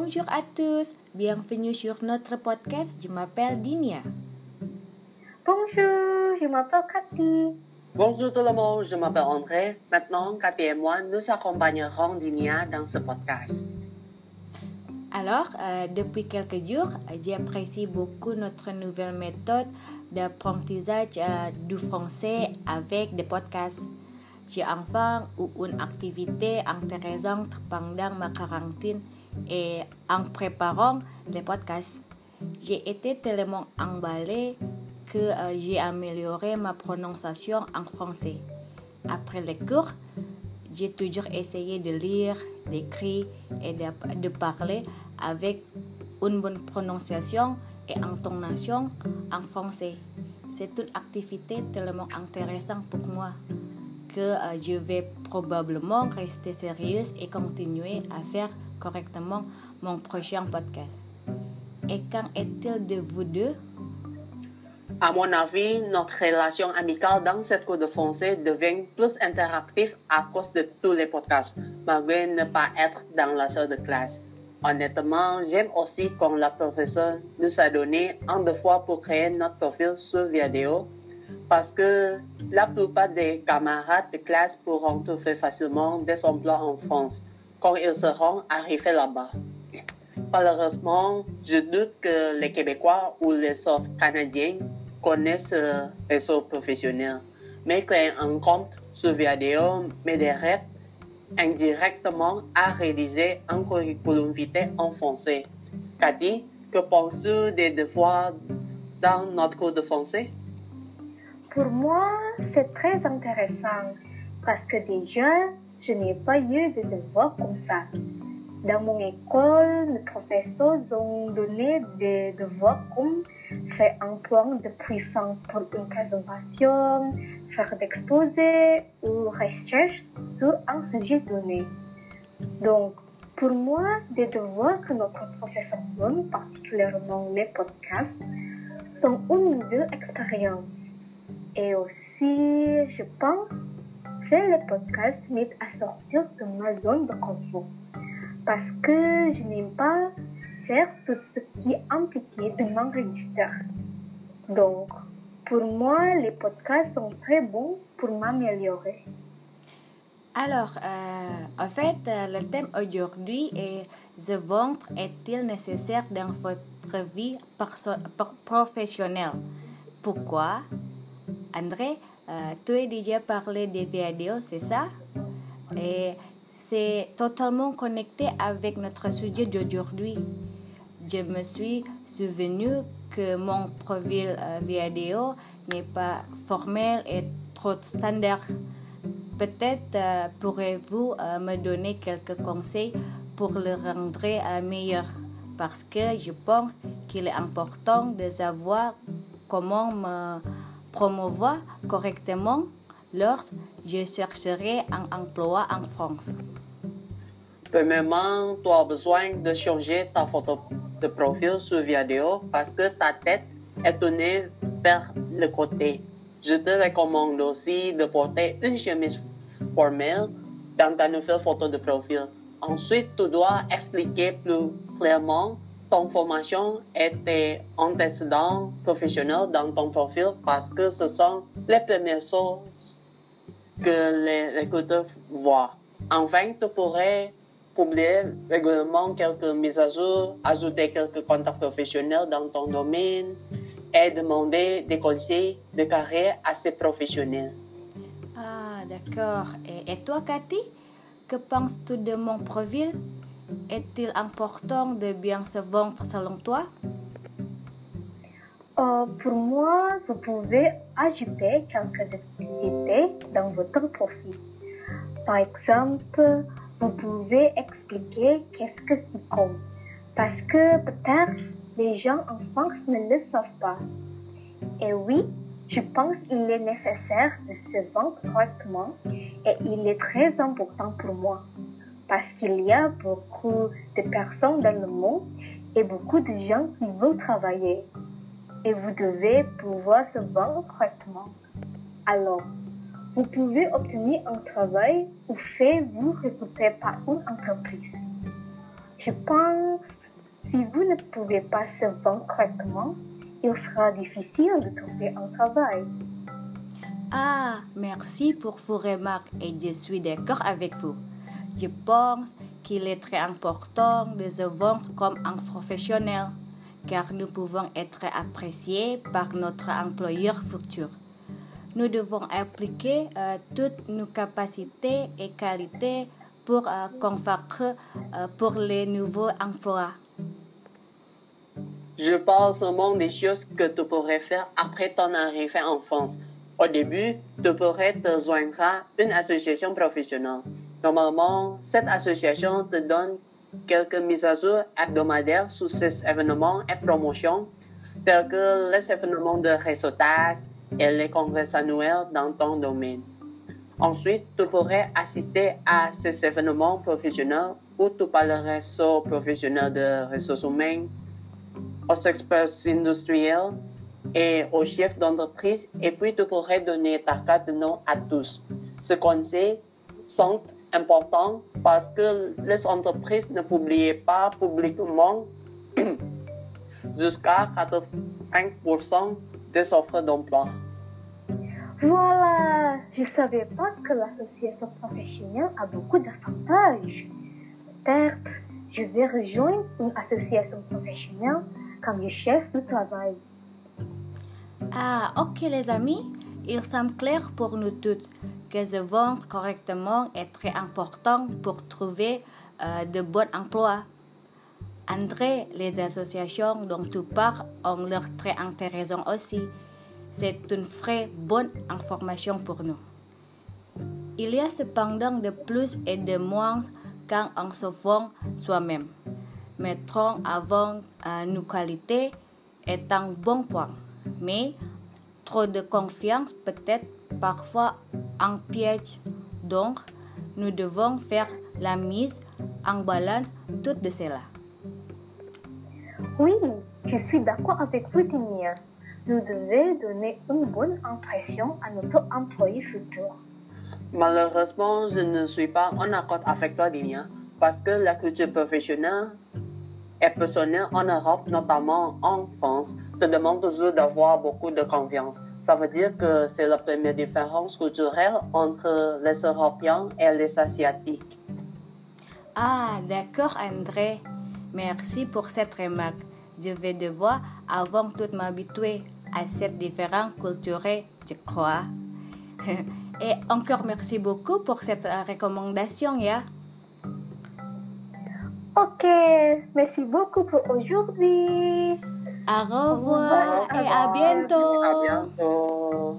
bonjour à tous, bienvenue sur notre podcast. Je m'appelle Dinia. Bonjour, je m'appelle Cathy. Bonjour tout le monde, je m'appelle André. Maintenant, Cathy et moi, nous accompagnerons Dinia dans ce podcast. Alors, euh, depuis quelques jours, j'apprécie beaucoup notre nouvelle méthode d'apprentissage euh, du français avec des podcasts. J'ai enfin eu une activité intéressante pendant ma quarantaine et en préparant les podcasts. J'ai été tellement emballée que euh, j'ai amélioré ma prononciation en français. Après les cours, j'ai toujours essayé de lire, d'écrire et de, parler avec une bonne prononciation et intonation en français. C'est une activité tellement intéressante pour moi que euh, je vais probablement rester sérieuse et continuer à faire correctement mon prochain podcast. Et qu'en est-il de vous deux? À mon avis, notre relation amicale dans cette cours de français devient plus interactive à cause de tous les podcasts, malgré ne pas être dans la salle de classe. Honnêtement, j'aime aussi quand la professeure nous a donné un fois pour créer notre profil sur vidéo parce que la plupart des camarades de classe pourront trouver facilement des emplois en France quand ils seront arrivés là-bas. Malheureusement, je doute que les Québécois ou les autres Canadiens connaissent ce réseau professionnel, mais créer un compte sur vidéo m'aiderait indirectement à rédiger un curriculum vitae en français. Cathy, que penses-tu des devoirs dans notre cours de français? Pour moi, c'est très intéressant parce que déjà, je n'ai pas eu de devoirs comme ça. Dans mon école, les professeurs ont donné des devoirs comme faire un plan de puissance pour une présentation, faire d'exposés ou recherche sur un sujet donné. Donc, pour moi, des devoirs que notre professeur donne, particulièrement les podcasts, sont une nouvelle expérience. Et aussi, je pense que les podcasts m'aident à sortir de ma zone de confort. Parce que je n'aime pas faire tout ce qui est impliqué de m'enregistrer. Donc, pour moi, les podcasts sont très bons pour m'améliorer. Alors, euh, en fait, le thème aujourd'hui est The ventre est-il nécessaire dans votre vie professionnelle? Pourquoi André, euh, tu as déjà parlé des vidéos, c'est ça? Et c'est totalement connecté avec notre sujet d'aujourd'hui. Je me suis souvenu que mon profil euh, vidéo n'est pas formel et trop standard. Peut-être euh, pourrez-vous euh, me donner quelques conseils pour le rendre euh, meilleur? Parce que je pense qu'il est important de savoir comment me promouvoir correctement lorsque je chercherai un emploi en France. Premièrement, tu as besoin de changer ta photo de profil sur vidéo parce que ta tête est tournée vers le côté. Je te recommande aussi de porter une chemise formelle dans ta nouvelle photo de profil. Ensuite, tu dois expliquer plus clairement ton formation et tes antécédents professionnels dans ton profil parce que ce sont les premières choses que les recruteurs voient. Enfin, tu pourrais publier régulièrement quelques mises à jour, ajouter quelques contacts professionnels dans ton domaine et demander des conseils de carrière à ces professionnels. Ah, d'accord. Et, et, toi, Cathy, que penses-tu de mon profil? Est-il important de bien se vendre selon toi? Euh, Pour moi, vous pouvez ajouter quelques activités dans votre profil. Par exemple, vous pouvez expliquer qu'est-ce que comme. Parce que peut-être les gens en France ne le savent pas. Et oui, je pense qu'il est nécessaire de se vendre correctement et il est très important pour moi. Parce qu'il y a beaucoup de personnes dans le monde et beaucoup de gens qui veulent travailler. Et vous devez pouvoir se vendre correctement. Alors, vous pouvez obtenir un travail ou faire vous recruter par une entreprise. Je pense, si vous ne pouvez pas se vendre correctement, il sera difficile de trouver un travail. Ah, merci pour vos remarques et je suis d'accord avec vous. Je pense qu'il est très important de se vendre comme un professionnel, car nous pouvons être appréciés par notre employeur futur. Nous devons appliquer euh, toutes nos capacités et qualités pour euh, convaincre euh, pour les nouveaux emplois. Je parle seulement des choses que tu pourrais faire après ton arrivée en France. Au début, tu pourrais te joindre à une association professionnelle. Normalement, cette association te donne quelques mises à jour hebdomadaires sur ces événements et promotions, tels que les événements de réseautage et les congrès annuels dans ton domaine. Ensuite, tu pourrais assister à ces événements professionnels où tu parlerais aux professionnels de ressources humaines, aux experts industriels et aux chefs d'entreprise et puis tu pourrais donner ta carte de nom à tous. Ce conseil sont importants parce que les entreprises ne publient pas publiquement jusqu'à 85% des offres d'emploi. Voilà, je ne savais pas que l'association professionnelle a beaucoup d'avantages. Peut-être je vais rejoindre une association professionnelle comme je cherche du travail. Ah, ok les amis, il semble clair pour nous toutes que se vendre correctement est très important pour trouver euh, de bons emplois. André, les associations dont tu parles ont l'air très intéressantes aussi. C'est une vraie bonne information pour nous. Il y a cependant de plus et de moins quand on se vend soi-même. Mettrons avant euh, nos qualités est un bon point, trop de confiance peut-être parfois un piège. Donc, nous devons faire la mise en balance toutes de cela. Oui, je suis d'accord avec vous, Dinia. Nous devons donner une bonne impression à notre employé futur. Malheureusement, je ne suis pas en accord avec toi, Dinia, parce que la culture professionnelle et personnelle en Europe, notamment en France, te demande toujours d'avoir beaucoup de confiance. Ça veut dire que c'est la première différence culturelle entre les Européens et les Asiatiques. Ah, d'accord, André. Merci pour cette remarque. Je vais devoir avant tout m'habituer à cette différence culturelle, je crois. Et encore merci beaucoup pour cette recommandation, ya. Ok, merci beaucoup pour aujourd'hui. Au revoir et à bientôt. À bientôt.